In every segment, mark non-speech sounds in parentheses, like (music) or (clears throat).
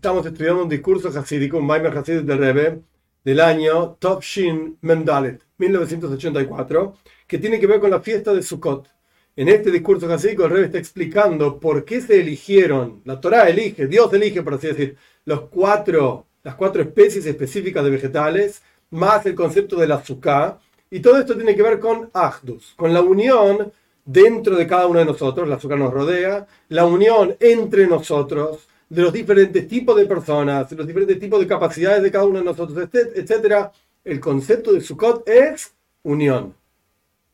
estamos estudiando un discurso hasídico, un Maimer Hasid del Rebbe, del año Shin Mendalet, 1984, que tiene que ver con la fiesta de Sukkot. En este discurso hasídico el Rebbe está explicando por qué se eligieron, la Torah elige, Dios elige, por así decir, los cuatro, las cuatro especies específicas de vegetales, más el concepto del azúcar, y todo esto tiene que ver con Ahdus, con la unión dentro de cada uno de nosotros, el azúcar nos rodea, la unión entre nosotros, de los diferentes tipos de personas, de los diferentes tipos de capacidades de cada uno de nosotros, etc. El concepto de Sukkot es unión.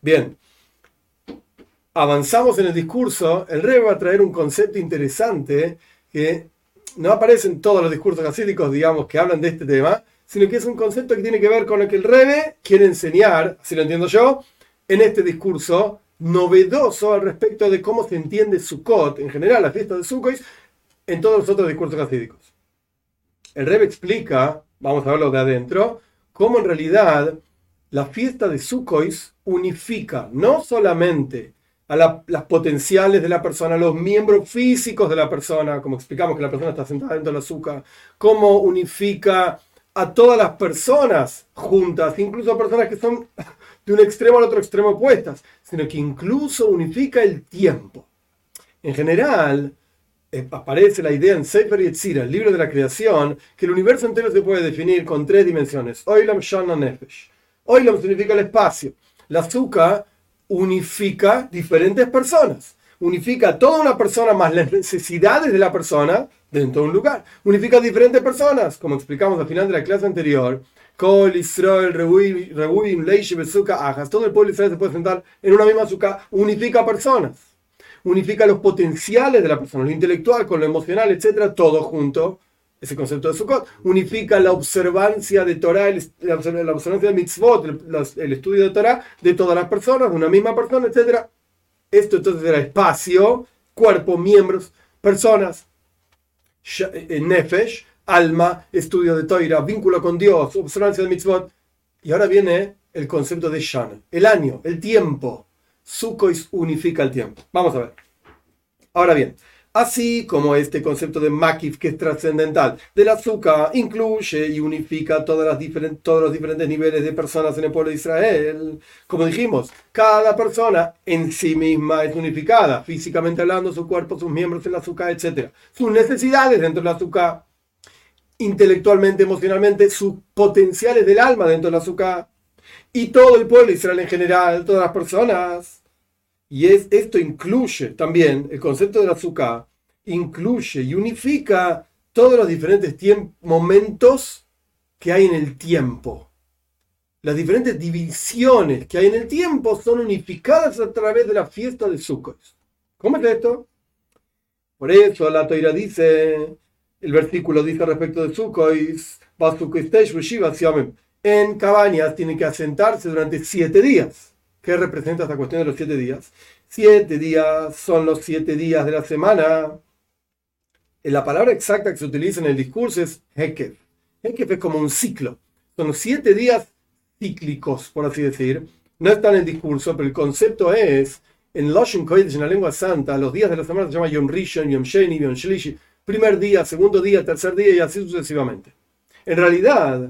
Bien, avanzamos en el discurso. El Rebbe va a traer un concepto interesante que no aparece en todos los discursos hasídicos, digamos, que hablan de este tema, sino que es un concepto que tiene que ver con lo que el Rebbe quiere enseñar, así lo entiendo yo, en este discurso novedoso al respecto de cómo se entiende Sukkot, en general la fiesta de Sukkot, en todos los otros discursos hasídicos. El Rebbe explica, vamos a verlo de adentro, cómo en realidad la fiesta de Sukkot unifica no solamente a las potenciales de la persona, los miembros físicos de la persona, como explicamos que la persona está sentada dentro del azúcar, cómo unifica a todas las personas juntas, incluso a personas que son de un extremo al otro extremo opuestas, sino que incluso unifica el tiempo. En general, aparece la idea en Sefer Yetzira, el libro de la creación, que el universo entero se puede definir con tres dimensiones. Oilam, Shana, Nefesh. Oilam significa el espacio. La azúcar unifica diferentes personas. Unifica toda una persona más las necesidades de la persona dentro de un lugar. Unifica diferentes personas, como explicamos al final de la clase anterior. Kol, Israel, Rebuim, Leish. Todo el pueblo Israel se puede sentar en una misma azúcar. Unifica personas unifica los potenciales de la persona, lo intelectual con lo emocional, etcétera, todo junto. Ese concepto de Sukkot unifica la observancia de Torah, la observancia de mitzvot, el, estudio de Torah de todas las personas, de una misma persona, etcétera. Esto entonces era espacio, cuerpo, miembros, personas, eh, nefesh, alma, estudio de Torah, vínculo con Dios, observancia de mitzvot. Y ahora viene el concepto de Shana, el año, el tiempo. Sukkot unifica el tiempo. Vamos a ver. Ahora bien, así como este concepto de Makif, que es trascendental, del azúcar incluye y unifica todas las todos los diferentes niveles de personas en el pueblo de Israel. Como dijimos, cada persona en sí misma es unificada, físicamente hablando, su cuerpo, sus miembros, el azúcar, etc. Sus necesidades dentro del azúcar, intelectualmente, emocionalmente, sus potenciales del alma dentro del azúcar y todo el pueblo de Israel en general, todas las personas. Y es, esto incluye también el concepto del azúcar, incluye y unifica todos los diferentes momentos que hay en el tiempo. Las diferentes divisiones que hay en el tiempo son unificadas a través de la fiesta de Sukkot. ¿Cómo es esto? Por eso la Toira dice, el versículo dice respecto de Sukkot, en cabañas tienen que asentarse durante siete días. ¿Qué representa esta cuestión de los siete días? Siete días son los siete días de la semana. La palabra exacta que se utiliza en el discurso es Hekef. Hekef es como un ciclo. Son siete días cíclicos, por así decir. No está en el discurso, pero el concepto es, en Loshen Kodesh, en la lengua santa, los días de la semana se llama Yom Rishon, Yom Sheni, Yom Shlishi. Primer día, segundo día, tercer día y así sucesivamente. En realidad,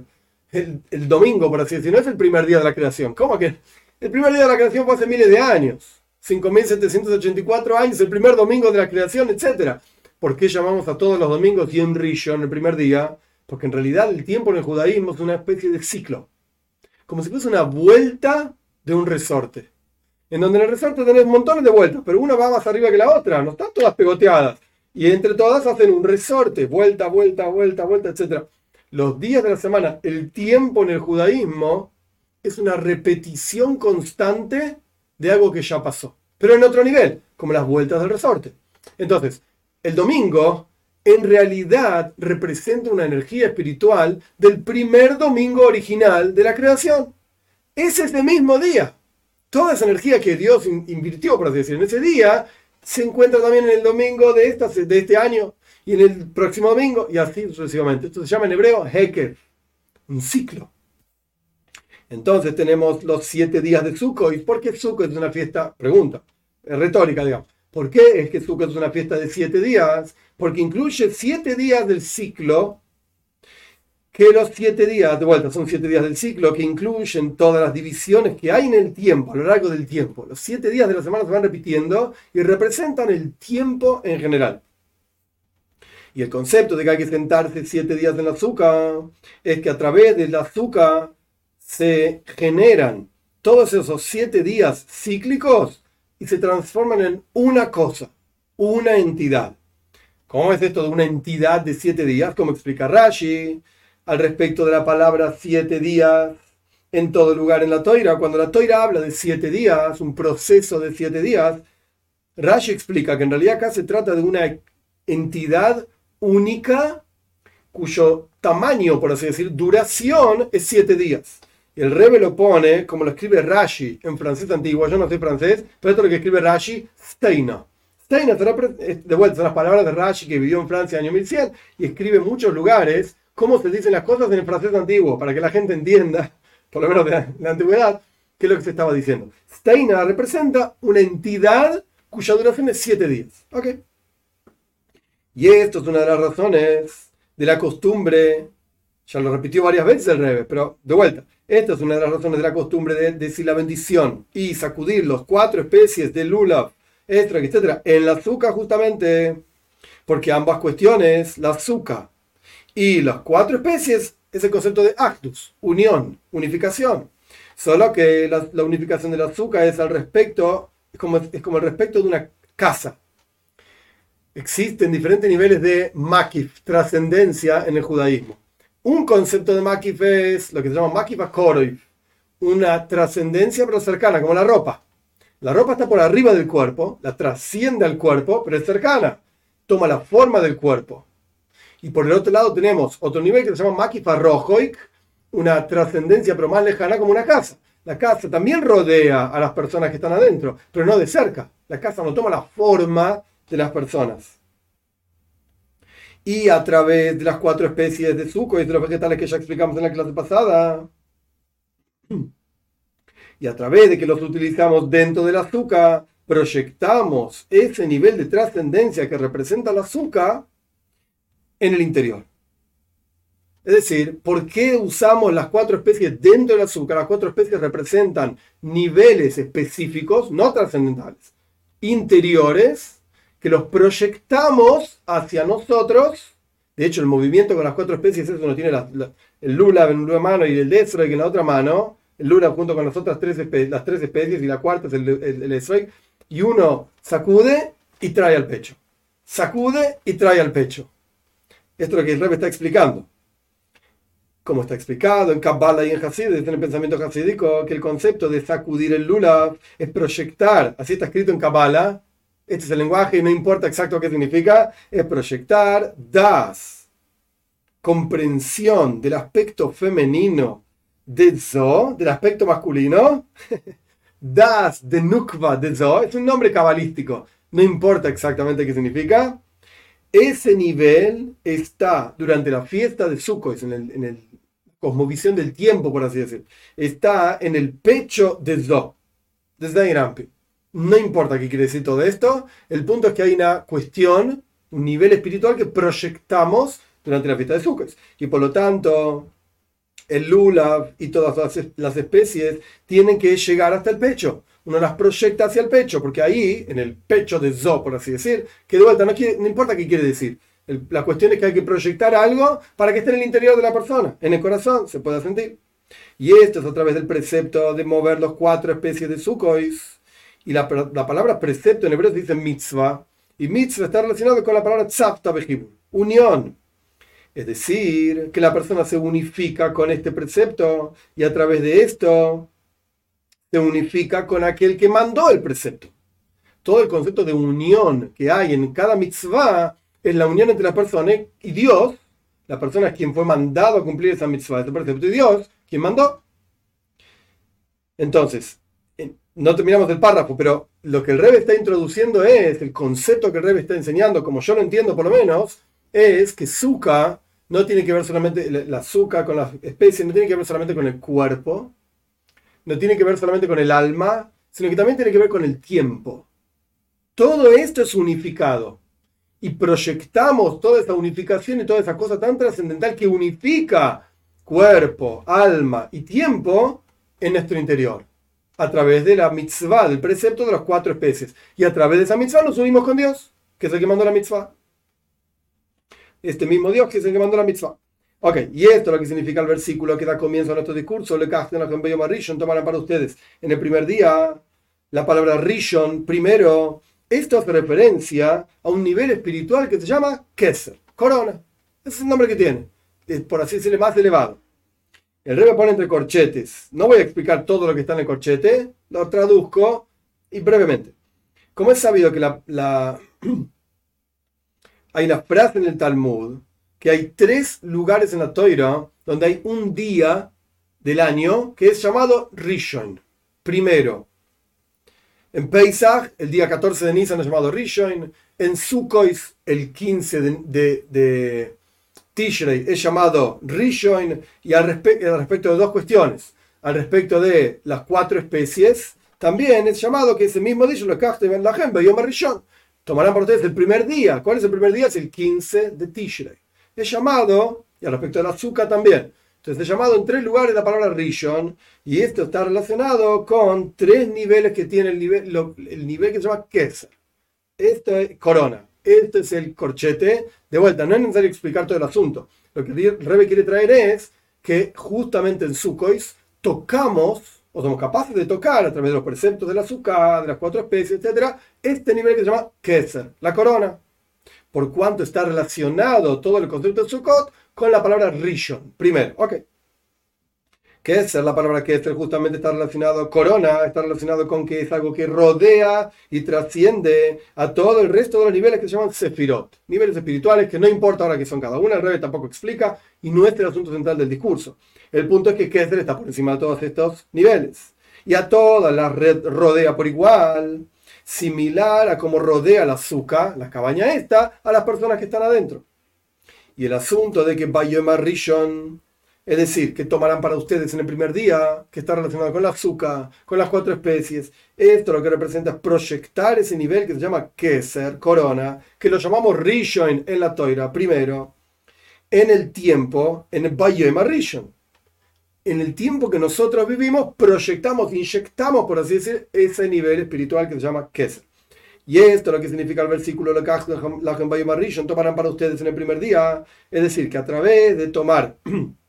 el, domingo, por así decirlo, no es el primer día de la creación. ¿Cómo que? El primer día de la creación fue hace miles de años. 5.784 años, el primer domingo de la creación, etc. ¿Por qué llamamos a todos los domingos Yom Rishon el primer día? Porque en realidad el tiempo en el judaísmo es una especie de ciclo. Como si fuese una vuelta de un resorte. En donde en el resorte tenés montones de vueltas, pero una va más arriba que la otra, no están todas pegoteadas. Y entre todas hacen un resorte, vuelta, vuelta, vuelta, vuelta, etc los días de la semana, el tiempo en el judaísmo es una repetición constante de algo que ya pasó, pero en otro nivel, como las vueltas del resorte. Entonces, el domingo en realidad representa una energía espiritual del primer domingo original de la creación. Es ese mismo día. Toda esa energía que Dios invirtió, por así decirlo, en ese día, se encuentra también en el domingo de este año y en el próximo domingo, y así sucesivamente. Esto se llama en hebreo Heker, un ciclo. Entonces tenemos los siete días de Sukkot. ¿Y por qué Sukkot es una fiesta? Pregunta, retórica, digamos. ¿Por qué es que Sukkot es una fiesta de siete días? Porque incluye siete días del ciclo, que los siete días, de vuelta, son siete días del ciclo, que incluyen todas las divisiones que hay en el tiempo, a lo largo del tiempo. Los siete días de la semana se van repitiendo y representan el tiempo en general. Y el concepto de que hay que sentarse siete días en la azúcar es que a través del azúcar se generan todos esos siete días cíclicos y se transforman en una cosa, una entidad. ¿Cómo es esto de una entidad de siete días? Como explica Rashi al respecto de la palabra siete días en todo lugar en la toira. Cuando la toira habla de siete días, un proceso de siete días, Rashi explica que en realidad acá se trata de una entidad única cuyo tamaño, por así decir, duración es siete días. Y el Rebe lo pone, como lo escribe Rashi en francés antiguo, yo no sé francés, pero esto es lo que escribe Rashi, Steina. Steina, de vuelta, son las palabras de Rashi que vivió en Francia en el año 1100 y escribe en muchos lugares cómo se dicen las cosas en el francés antiguo, para que la gente entienda, (laughs) por lo menos de la, antigüedad, qué es lo que se estaba diciendo. Steina representa una entidad cuya duración es siete días. ¿Ok? Y esto es una de las razones de la costumbre, ya lo repitió varias veces el Rebe, pero de vuelta, esta es una de las razones de la costumbre de decir la bendición y sacudir los cuatro especies de lula, extra, etcétera, en la azúcar justamente, porque ambas cuestiones, la azúcar y las cuatro especies, es el concepto de actus, unión, unificación. Solo que la, unificación del azúcar es al respecto, es como, es como el respecto de una casa. Existen diferentes niveles de makif, trascendencia en el judaísmo. Un concepto de Makif es lo que se llama Makif Akoroif, una trascendencia pero cercana, como la ropa. La ropa está por arriba del cuerpo, la trasciende al cuerpo, pero es cercana, toma la forma del cuerpo. Y por el otro lado tenemos otro nivel que se llama Makif Arrojoik, una trascendencia pero más lejana como una casa. La casa también rodea a las personas que están adentro, pero no de cerca. La casa no toma la forma de las personas y a través de las cuatro especies de suco y de los vegetales que ya explicamos en la clase pasada, (clears throat) y a través de que los utilizamos dentro del azúcar, proyectamos ese nivel de trascendencia que representa el azúcar en el interior. Es decir, ¿por qué usamos las cuatro especies dentro del azúcar? Las cuatro especies representan niveles específicos, no trascendentales, interiores, que los proyectamos hacia nosotros. De hecho, el movimiento con las cuatro especies es uno tiene el lula en una mano y el que en la otra mano. El lula junto con las otras tres, las tres especies y la cuarta es el, el, Y uno sacude y trae al pecho. Sacude y trae al pecho. Esto es lo que el Rebbe está explicando. Como está explicado en Kabbalah y en Hasid, en el pensamiento hasídico, que el concepto de sacudir el lula es proyectar, así está escrito en Kabbalah, este es el lenguaje y no importa exacto qué significa, es proyectar das, comprensión del aspecto femenino de Zo, del aspecto masculino, (laughs) das de Nukva de Zo, es un nombre cabalístico, no importa exactamente qué significa. Ese nivel está durante la fiesta de Sukkot, en el, en el cosmovisión del tiempo, por así decir, está en el pecho de Zo, desde Irampi. No importa qué quiere decir todo esto, el punto es que hay una cuestión, un nivel espiritual que proyectamos durante la fiesta de Sukkot. Y por lo tanto, el lulav y todas las especies tienen que llegar hasta el pecho. Uno las proyecta hacia el pecho, porque ahí, en el pecho de Zo, por así decir, que de vuelta no, no importa qué quiere decir. la cuestión es que hay que proyectar algo para que esté en el interior de la persona, en el corazón, se pueda sentir. Y esto es a través del precepto de mover los cuatro especies de Sukkot y la, palabra precepto en hebreo dice mitzvah, y mitzvah está relacionado con la palabra tzavta unión. Es decir, que la persona se unifica con este precepto y a través de esto se unifica con aquel que mandó el precepto. Todo el concepto de unión que hay en cada mitzvah es la unión entre la persona y Dios. La persona es quien fue mandado a cumplir esa mitzvah, este precepto, y Dios, quien mandó. Entonces, no terminamos el párrafo, pero lo que el Rebe está introduciendo es, el concepto que el Rebe está enseñando, como yo lo entiendo por lo menos, es que Zuka no tiene que ver solamente, la azúcar con las especies, no tiene que ver solamente con el cuerpo, no tiene que ver solamente con el alma, sino que también tiene que ver con el tiempo. todo esto es unificado. Y proyectamos toda esa unificación y toda esa cosa tan trascendental que unifica cuerpo, alma y tiempo en nuestro interior. A través de la mitzvah, del precepto de las cuatro especies. Y a través de esa mitzvah nos unimos con Dios, que es el que mandó la mitzvah. Este mismo Dios que es el que mandó la mitzvah. Ok, y esto es lo que significa el versículo que da comienzo a nuestro discurso. Le casten a Rishon, tomarán para ustedes en el primer día la palabra Rishon, primero. Esto hace referencia a un nivel espiritual que se llama Keser, corona. Ese es el nombre que tiene, por así decirlo, más elevado. El rey me pone entre corchetes. No voy a explicar todo lo que está en el corchete, lo traduzco y brevemente. Como es sabido que la, (clears throat) hay una frase en el Talmud que hay tres lugares en la Toira donde hay un día del año que es llamado Rishon. Primero, en Pesach, el día 14 de Nisan es llamado Rishon. En Sukkot, el 15 de, de, Tishrei es llamado Rishon. Y al, respecto de dos cuestiones, al respecto de las cuatro especies, también es llamado que ese mismo día lo casten la gente, Yom Rishon. Tomarán por ustedes el primer día. ¿Cuál es el primer día? Es el 15 de Tishrei es llamado, y al respecto del azúcar también, entonces es llamado en tres lugares la palabra Rishon, y esto está relacionado con tres niveles que tiene el nivel, el nivel que se llama Keser. Esto es corona, esto es el corchete. De vuelta, no es necesario explicar todo el asunto. Lo que Rebe quiere traer es que justamente en Sukkot tocamos, o somos capaces de tocar a través de los preceptos del azúcar, de las cuatro especies, etc., este nivel que se llama Keser, la corona por cuanto está relacionado todo el concepto de Sukkot con la palabra Rishon. Primero, ok. ¿Qué es la palabra que justamente está relacionado, corona, está relacionado con que es algo que rodea y trasciende a todo el resto de los niveles que se llaman Sefirot, niveles espirituales que no importa ahora que son cada uno, el rey tampoco explica y no es el asunto central del discurso. El punto es que Kesser está por encima de todos estos niveles y a toda la red rodea por igual similar a cómo rodea la azúcar, la cabaña esta, a las personas que están adentro. Y el asunto de que Bayoma Rishon, es decir, que tomarán para ustedes en el primer día, que está relacionado con la azúcar, con las cuatro especies, esto lo que representa es proyectar ese nivel que se llama Keser, corona, que lo llamamos Rishon en la toira, primero, en el tiempo, en el Bayoma Rishon en el tiempo que nosotros vivimos, proyectamos, inyectamos, por así decir, ese nivel espiritual que se llama Keser. Y esto es lo que significa el versículo la tomarán para ustedes en el primer día. Es decir, que a través de tomar (clears throat)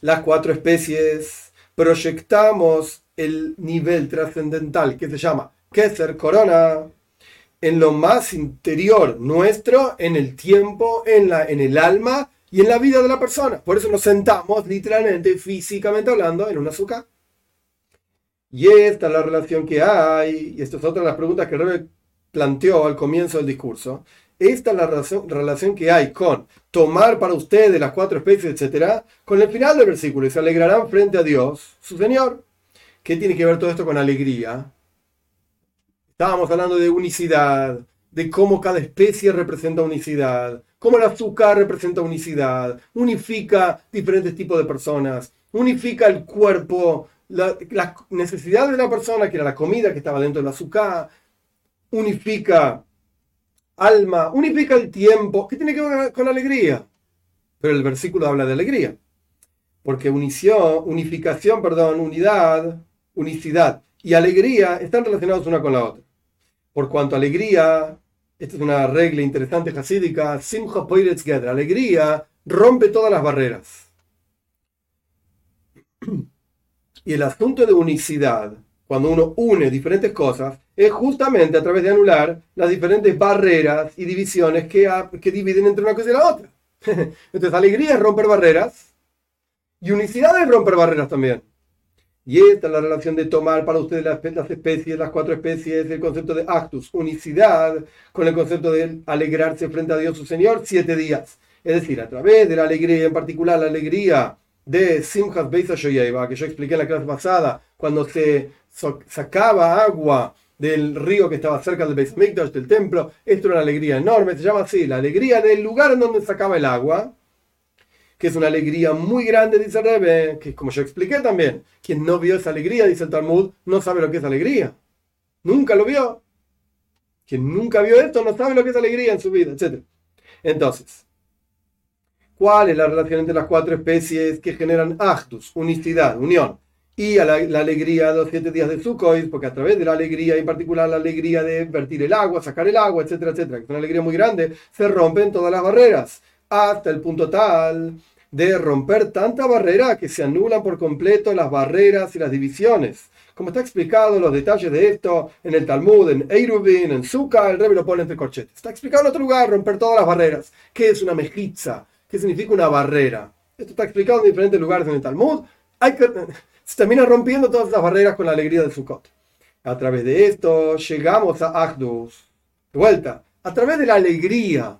las cuatro especies, proyectamos el nivel trascendental que se llama Keser Corona en lo más interior nuestro, en el tiempo, en, la, en el alma y en la vida de la persona. Por eso nos sentamos, literalmente, físicamente hablando, en un azúcar. Y esta es la relación que hay, y esta es otra de las preguntas que Rebe planteó al comienzo del discurso. Esta es la relación, que hay con tomar para ustedes las cuatro especies, etcétera, con el final del versículo, y se alegrarán frente a Dios, su Señor. ¿Qué tiene que ver todo esto con alegría? Estábamos hablando de unicidad, de cómo cada especie representa unicidad, cómo el azúcar representa unicidad, unifica diferentes tipos de personas, unifica el cuerpo, la, necesidad de la persona, que era la comida que estaba dentro del azúcar, unifica alma, unifica el tiempo, que tiene que ver con alegría. Pero el versículo habla de alegría, porque unición, unificación, perdón, unidad, unicidad y alegría están relacionados una con la otra. Por cuanto alegría esta es una regla interesante hasídica. Simcha Poiretz Gedra. Alegría rompe todas las barreras. (clears throat) Y el asunto de unicidad, cuando uno une diferentes cosas, es justamente a través de anular las diferentes barreras y divisiones que, que dividen entre una cosa y la otra. (laughs) Entonces, alegría es romper barreras y unicidad es romper barreras también. Y esta es la relación de tomar para ustedes las, especies, las cuatro especies, el concepto de actus, unicidad, con el concepto de alegrarse frente a Dios su Señor, siete días. Es decir, a través de la alegría, en particular la alegría de Simchas Beisa Shoyeva, que yo expliqué en la clase pasada, cuando se sacaba agua del río que estaba cerca del Beis del templo, esto era una alegría enorme, se llama así, la alegría del lugar en donde sacaba el agua, que es una alegría muy grande, dice Rebe, que como yo expliqué también, quien no vio esa alegría, dice el Talmud, no sabe lo que es alegría. Nunca lo vio. Quien nunca vio esto no sabe lo que es alegría en su vida, etc. Entonces, ¿cuál es la relación entre las cuatro especies que generan actus, unicidad, unión? Y a la, alegría de los siete días de Sukkot, porque a través de la alegría, en particular la alegría de vertir el agua, sacar el agua, etcétera, etcétera, que es una alegría muy grande, se rompen todas las barreras, hasta el punto tal de romper tanta barrera que se anulan por completo las barreras y las divisiones. Como está explicado los detalles de esto en el Talmud, en Eirubin, en Sukkah, el rey lo pone entre corchetes. Está explicado en otro lugar, romper todas las barreras. ¿Qué es una mejitza? ¿Qué significa una barrera? Esto está explicado en diferentes lugares en el Talmud. Hay que, se termina rompiendo todas las barreras con la alegría de Sukkot. A través de esto llegamos a Agdus. De vuelta, a través de la alegría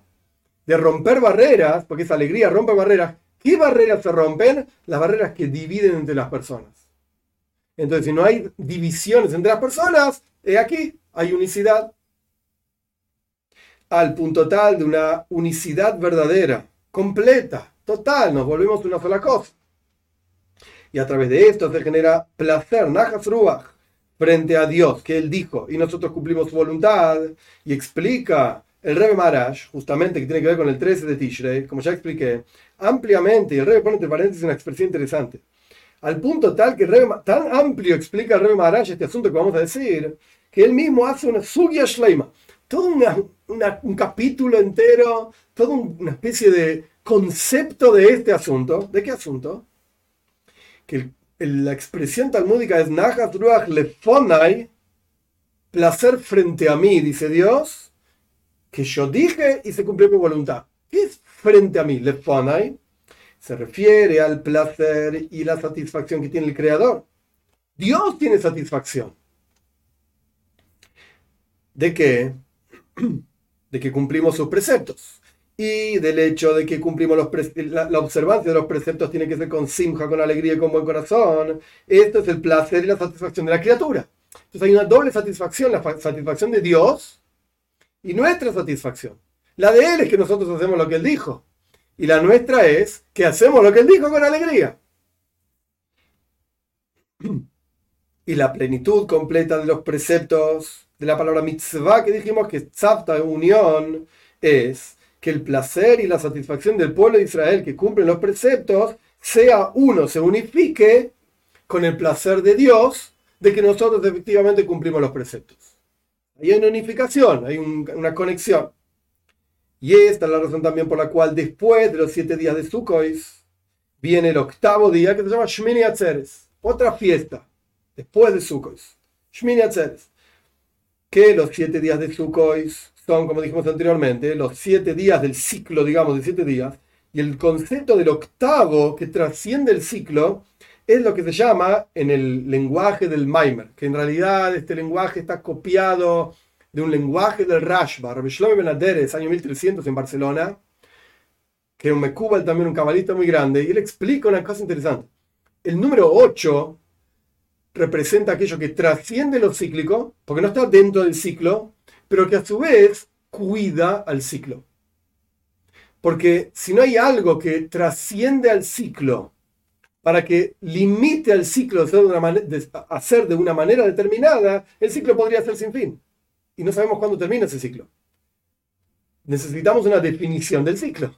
de romper barreras, porque esa alegría rompe barreras, ¿qué barreras se rompen? Las barreras que dividen entre las personas. Entonces, si no hay divisiones entre las personas, he aquí, hay unicidad. Al punto tal de una unicidad verdadera, completa, total, nos volvemos una sola cosa. Y a través de esto se genera placer, najas frente a Dios, que Él dijo, y nosotros cumplimos su voluntad, y explica el Rebbe Marash, justamente que tiene que ver con el 13 de Tishrei, como ya expliqué, ampliamente, y el Rebbe pone entre paréntesis una expresión interesante al punto tal que tan amplio explica el Rebbe Maharaj este asunto que vamos a decir, que él mismo hace una sugya shleima, todo un capítulo entero, toda una especie de concepto de este asunto. ¿De qué asunto? Que la expresión talmúdica es Nahat Ruach Lefonai, placer frente a mí, dice Dios, que yo dije y se cumplió mi voluntad. ¿Qué es frente a mí? Lefonai se refiere al placer y la satisfacción que tiene el Creador. Dios tiene satisfacción. ¿De qué? (clears throat) De que cumplimos sus preceptos. Y del hecho de que cumplimos los la, observancia de los preceptos tiene que ser con simja, con alegría y con buen corazón. Esto es el placer y la satisfacción de la criatura. Entonces hay una doble satisfacción, la satisfacción de Dios y nuestra satisfacción. La de Él es que nosotros hacemos lo que Él dijo. Y la nuestra es que hacemos lo que él dijo con alegría. Y la plenitud completa de los preceptos de la palabra mitzvah que dijimos que tzavta, unión, es que el placer y la satisfacción del pueblo de Israel que cumplen los preceptos sea uno, se unifique con el placer de Dios de que nosotros efectivamente cumplimos los preceptos. Hay una unificación, hay una conexión. Y esta es la razón también por la cual después de los siete días de Sukkot viene el octavo día que se llama Shmini Atzeres, otra fiesta después de Sukkot. Shmini Atzeres. Que los siete días de Sukkot son, como dijimos anteriormente, los siete días del ciclo, digamos, de siete días. Y el concepto del octavo que trasciende el ciclo es lo que se llama en el lenguaje del Maimer, que en realidad este lenguaje está copiado de un lenguaje del Rashba, Rabbi Shlomo Ben año 1300 en Barcelona, que un Mekubal también un cabalista muy grande, y él explica una cosa interesante. El número 8 representa aquello que trasciende lo cíclico, porque no está dentro del ciclo, pero que a su vez cuida al ciclo. Porque si no hay algo que trasciende al ciclo para que limite al ciclo hacer de una manera determinada, el ciclo podría ser sin fin y no sabemos cuándo termina ese ciclo. Necesitamos una definición del ciclo.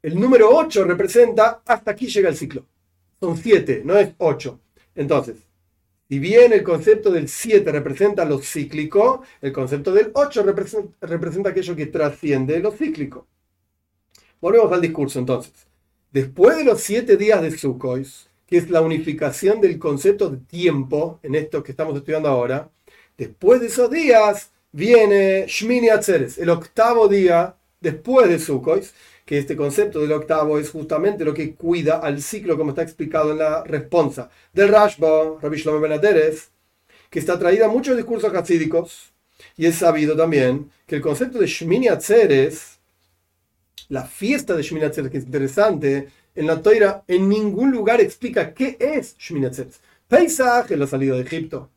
El número 8 representa hasta aquí llega el ciclo. Son 7, no es 8. Entonces, si bien el concepto del 7 representa lo cíclico, el concepto del 8 representa, aquello que trasciende lo cíclico. Volvemos al discurso entonces. Después de los 7 días de Sukkot, que es la unificación del concepto de tiempo en esto que estamos estudiando ahora, Después de esos días viene Shmini Atzeres, el octavo día después de Sukkot, que este concepto del octavo es justamente lo que cuida al ciclo, como está explicado en la responsa del Rashba, Rabbi Shlomo Ben que está traída a muchos discursos hasídicos, y es sabido también que el concepto de Shmini Atzeres, la fiesta de Shmini Atzeres, que es interesante, en la Toira en ningún lugar explica qué es Shmini Atzeres. Pesach es la salida de Egipto.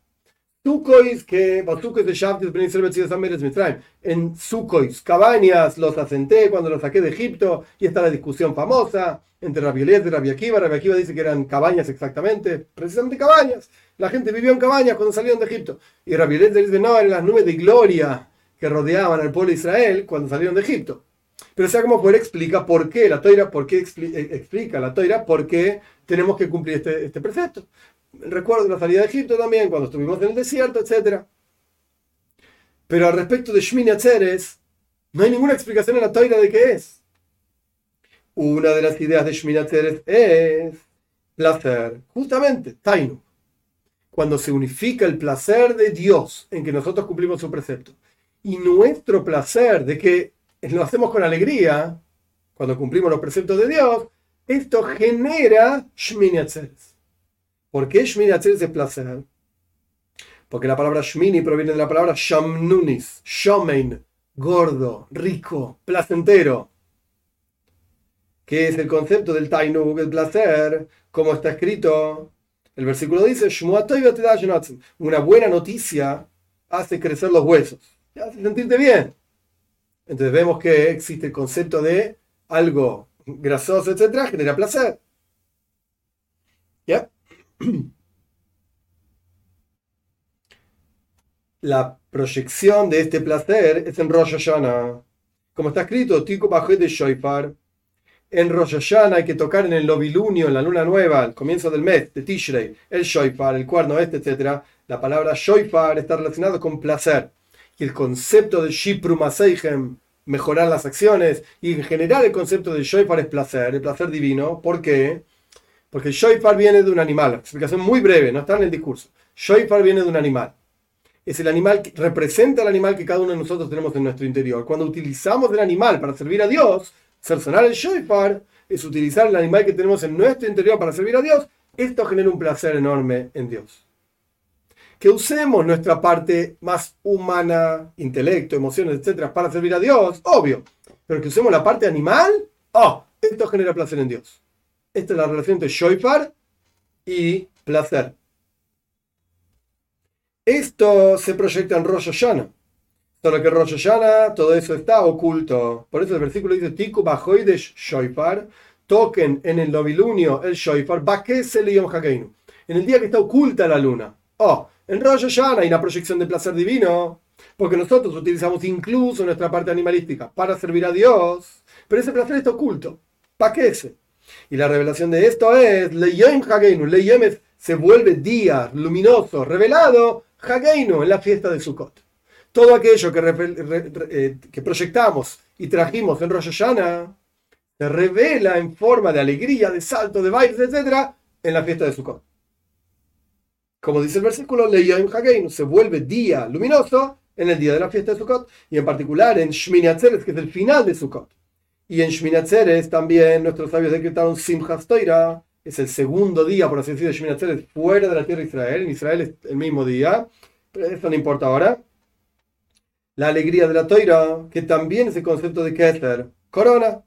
Sukois, que de En Sukois, cabañas, los asenté cuando los saqué de Egipto, y está la discusión famosa entre Rabbi y Rabbi Akiva. Rabbi Akiva dice que eran cabañas exactamente, precisamente cabañas. La gente vivió en cabañas cuando salieron de Egipto. Y Rabbi dice, no, eran las nubes de gloria que rodeaban al pueblo de Israel cuando salieron de Egipto. Pero sea como fuera, explica por qué la toira, por qué eh, explica la toira, por qué tenemos que cumplir este, este precepto. Recuerdo la salida de Egipto también, cuando estuvimos en el desierto, etc. Pero al respecto de Shmini Atzeres, no hay ninguna explicación en la toira de qué es. Una de las ideas de Shmini Atzeres es placer, justamente, Tainu. Cuando se unifica el placer de Dios en que nosotros cumplimos su precepto y nuestro placer de que lo hacemos con alegría, cuando cumplimos los preceptos de Dios, esto genera Shmini Atzeres. ¿Por qué Shmini es placer? Porque la palabra Shmini proviene de la palabra Shamnunis, Shomein, gordo, rico, placentero. ¿Qué es el concepto del Tainug, el placer? Como está escrito, el versículo dice, una buena noticia hace crecer los huesos, hace sentirte bien. Entonces vemos que existe el concepto de algo grasoso, etcétera, genera placer. ¿Ya? La proyección de este placer es en Rosh Hashanah. Como está escrito, Tico de Shoifar. En Rosh hay que tocar en el novilunio, en la luna nueva, al comienzo del mes de Tishrei, el Shoifar, el cuerno este, etc. La palabra Shoifar está relacionada con placer. Y el concepto de Shipru mejorar las acciones, y en general el concepto de Shoifar es placer, el placer divino. ¿Por qué? Porque Shoifar viene de un animal. Explicación muy breve, no está en el discurso. Shoifar viene de un animal. Es el animal que representa el animal que cada uno de nosotros tenemos en nuestro interior. Cuando utilizamos el animal para servir a Dios, hacer sonar el Shoifar es utilizar el animal que tenemos en nuestro interior para servir a Dios. Esto genera un placer enorme en Dios. Que usemos nuestra parte más humana, intelecto, emociones, etcétera, para servir a Dios, obvio. Pero que usemos la parte animal, oh, esto genera placer en Dios. Esta es la relación entre Shoifar y placer. Esto se proyecta en Rosh Hashanah. Solo que Rosh Hashanah, todo eso está oculto. Por eso el versículo dice: Tiku bajoidesh Shoifar. Toquen en el novilunio el Shoifar. En el día que está oculta la luna. Oh, en Rosh Hashanah hay una proyección de placer divino. Porque nosotros utilizamos incluso nuestra parte animalística para servir a Dios. Pero ese placer está oculto. ¿Para qué ese? Y la revelación de esto es, Leyem Hageinu, Leyem se vuelve día luminoso, revelado, Hageinu, en la fiesta de Sukkot. Todo aquello que, eh, que proyectamos y trajimos en Rosh Hashanah se revela en forma de alegría, de salto, de bailes, etc., en la fiesta de Sukkot. Como dice el versículo, Leyem Hageinu, se vuelve día luminoso en el día de la fiesta de Sukkot, y en particular en Shmini Atzeres, que es el final de Sukkot. Y en Shminatzeres también nuestros sabios decretaron Simchas Toira, es el segundo día, por así decirlo, de Shminatzeres fuera de la tierra de Israel. En Israel es el mismo día, pero eso no importa ahora. La alegría de la Toira, que también es el concepto de Keter, corona.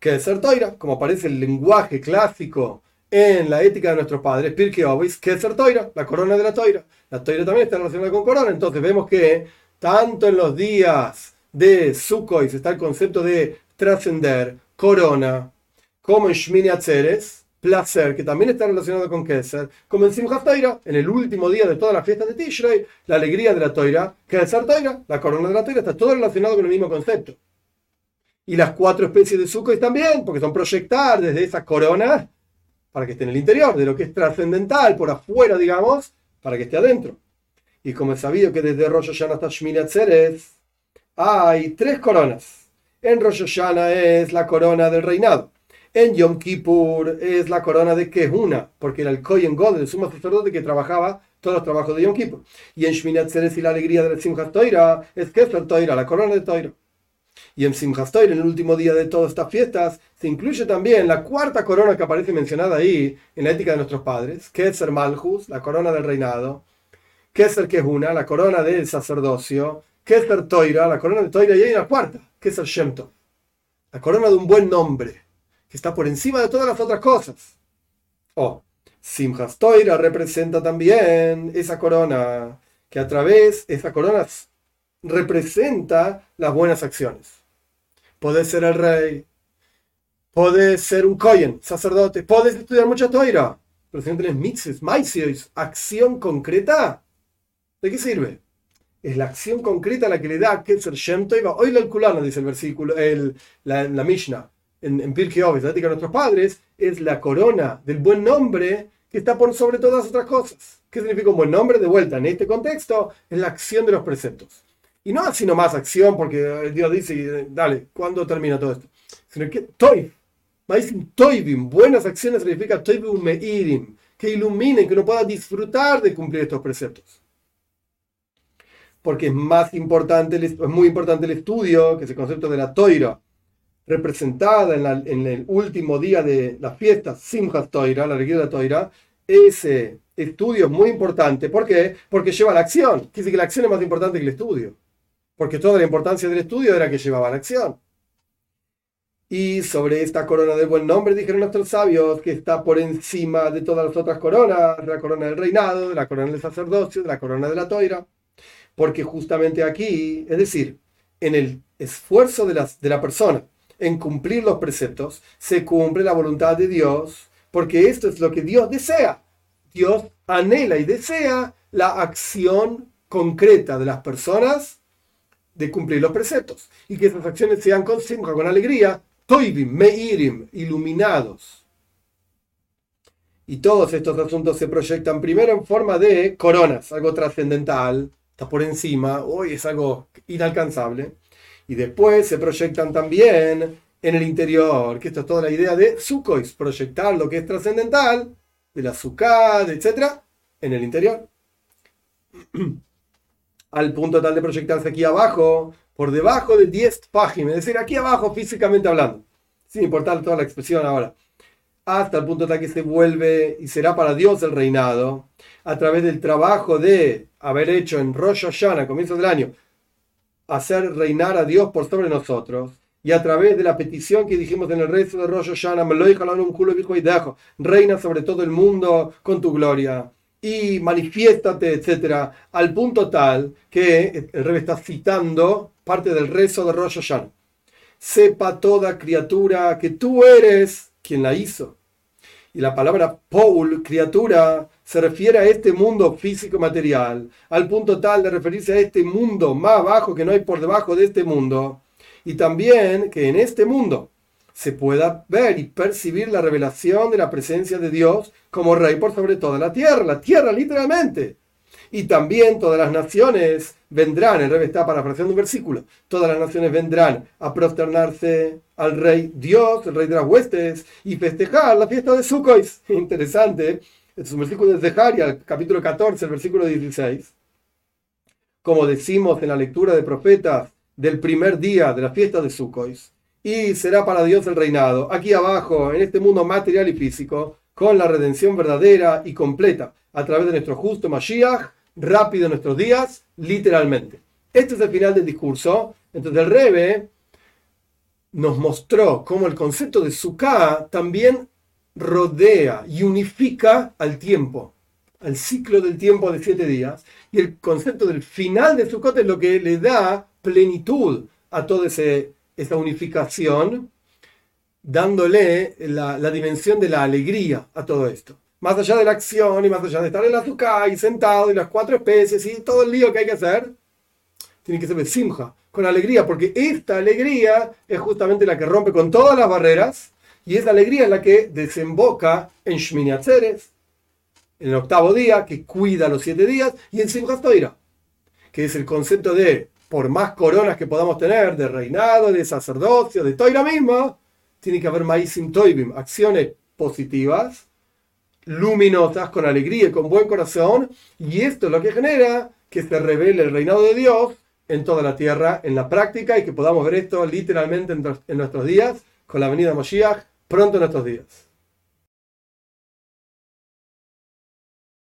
Keter Toira, como aparece el lenguaje clásico en la ética de nuestros padres, Pirkei Ovis, Keter Toira, la corona de la Toira. La Toira también está relacionada con corona, entonces vemos que tanto en los días de Sukkot está el concepto de trascender, corona, como en Shmini Atzeres, placer, que también está relacionado con Keser, como en Simchat Toira, en el último día de todas las fiestas de Tishrei, la alegría de la Toira, Keser Toira, la corona de la Toira, está todo relacionado con el mismo concepto. Y las cuatro especies de Sukkot también, porque son proyectar desde esa corona para que esté en el interior, de lo que es trascendental, por afuera, digamos, para que esté adentro. Y como es sabido que desde Rosh Hashanah hasta Shmini Atzeres hay tres coronas en Rosh Hashanah es la corona del reinado. En Yom Kippur es la corona de Kehuna, porque era el Kohen God, el sumo sacerdote que trabajaba todos los trabajos de Yom Kippur. Y en Shminat Zeres y la alegría de Simchat Toira es Kefer Toira, la corona de Toira. Y en Simchat Toira, en el último día de todas estas fiestas, se incluye también la cuarta corona que aparece mencionada ahí en la ética de nuestros padres, Keser Malchus, la corona del reinado, Keser Kehuna, la corona del sacerdocio, Keser Toira, la corona de Toira, y hay una cuarta, ¿Qué es el Shemto? La corona de un buen nombre, que está por encima de todas las otras cosas. Oh, Simchas Toira representa también esa corona, que a través, esa corona representa las buenas acciones. Puedes ser el rey, puedes ser un Kohen, sacerdote, puedes estudiar mucha Toira, pero si no tienes mitzvahs, acción concreta, ¿de qué sirve? Es la acción concreta la que le da que ser Shem Hoy la culano, dice el versículo, el, la, la Mishnah, en, en Pirkei Oves, la de nuestros padres, es la corona del buen nombre que está por sobre todas otras cosas. ¿Qué significa un buen nombre? De vuelta, en este contexto, es la acción de los preceptos. Y no así nomás acción, porque Dios dice, dale, ¿cuándo termina todo esto? Sino que Toiv, Toivim, buenas acciones significa Toivim Meirim, que iluminen, que uno pueda disfrutar de cumplir estos preceptos. Porque es más importante, es muy importante el estudio, que es el concepto de la toira, representada en, el último día de la fiesta, Simchat Toira, la alegría de la toira, ese estudio es muy importante. ¿Por qué? Porque lleva a la acción. Quiere decir que la acción es más importante que el estudio. Porque toda la importancia del estudio era que llevaba a la acción. Y sobre esta corona del buen nombre dijeron nuestros sabios que está por encima de todas las otras coronas, la corona del reinado, de la corona del sacerdocio, de la corona de la toira. Porque justamente aquí, es decir, en el esfuerzo de, las, de la persona en cumplir los preceptos, se cumple la voluntad de Dios, porque esto es lo que Dios desea. Dios anhela y desea la acción concreta de las personas de cumplir los preceptos y que esas acciones sean con con alegría, Toivim, Meirim, iluminados. Y todos estos asuntos se proyectan primero en forma de coronas, algo trascendental, está por encima, hoy es algo inalcanzable. Y después se proyectan también en el interior, que esto es toda la idea de Sukhois, proyectar lo que es trascendental, de la Sukkah, etc., en el interior. (clears throat) Al punto tal de proyectarse aquí abajo, por debajo de 10 páginas, es decir, aquí abajo físicamente hablando, sin importar toda la expresión ahora, hasta el punto tal que se vuelve y será para Dios el reinado, a través del trabajo de haber hecho en Rosh Hashanah, a comienzo del año, hacer reinar a Dios por sobre nosotros, y a través de la petición que dijimos en el rezo de Rosh Hashanah, reina sobre todo el mundo con tu gloria y manifiéstate, etcétera, al punto tal que el rey está citando parte del rezo de Rosh Hashanah. Sepa toda criatura que tú eres quien la hizo. Y la palabra Paul, criatura, se refiere a este mundo físico material, al punto tal de referirse a este mundo más bajo que no hay por debajo de este mundo. Y también que en este mundo se pueda ver y percibir la revelación de la presencia de Dios como rey por sobre toda la tierra, la tierra literalmente. Y también todas las naciones vendrán, el rey está parafraseando un versículo, todas las naciones vendrán a prosternarse al rey Dios, el rey de las huestes, y festejar la fiesta de Sukkot. (laughs) Interesante, es un versículo de Zeharia, capítulo 14, el versículo 16. Como decimos en la lectura de profetas del primer día de la fiesta de Sukkot, y será para Dios el reinado, aquí abajo, en este mundo material y físico, con la redención verdadera y completa, a través de nuestro justo Mashiach, rápido en nuestros días, literalmente. Este es el final del discurso. Entonces el Rebe nos mostró cómo el concepto de Sukkah también rodea y unifica al tiempo, al ciclo del tiempo de siete días. Y el concepto del final de Sukkot es lo que le da plenitud a toda esa unificación, dándole la, la dimensión de la alegría a todo esto más allá de la acción y más allá de estar en la azúcar y sentado y las cuatro especies y todo el lío que hay que hacer, tiene que ser simja, con alegría, porque esta alegría es justamente la que rompe con todas las barreras y esa alegría es la que desemboca en Shmini Atzeres, en el octavo día, que cuida los siete días, y en Simchas Toira, que es el concepto de, por más coronas que podamos tener, de reinado, de sacerdocio, de Toira misma, tiene que haber Maisim Toibim, acciones positivas luminosas, con alegría y con buen corazón, y esto es lo que genera que se revele el reinado de Dios en toda la tierra, en la práctica, y que podamos ver esto literalmente en, nuestros días, con la venida Moshiach, pronto en nuestros días.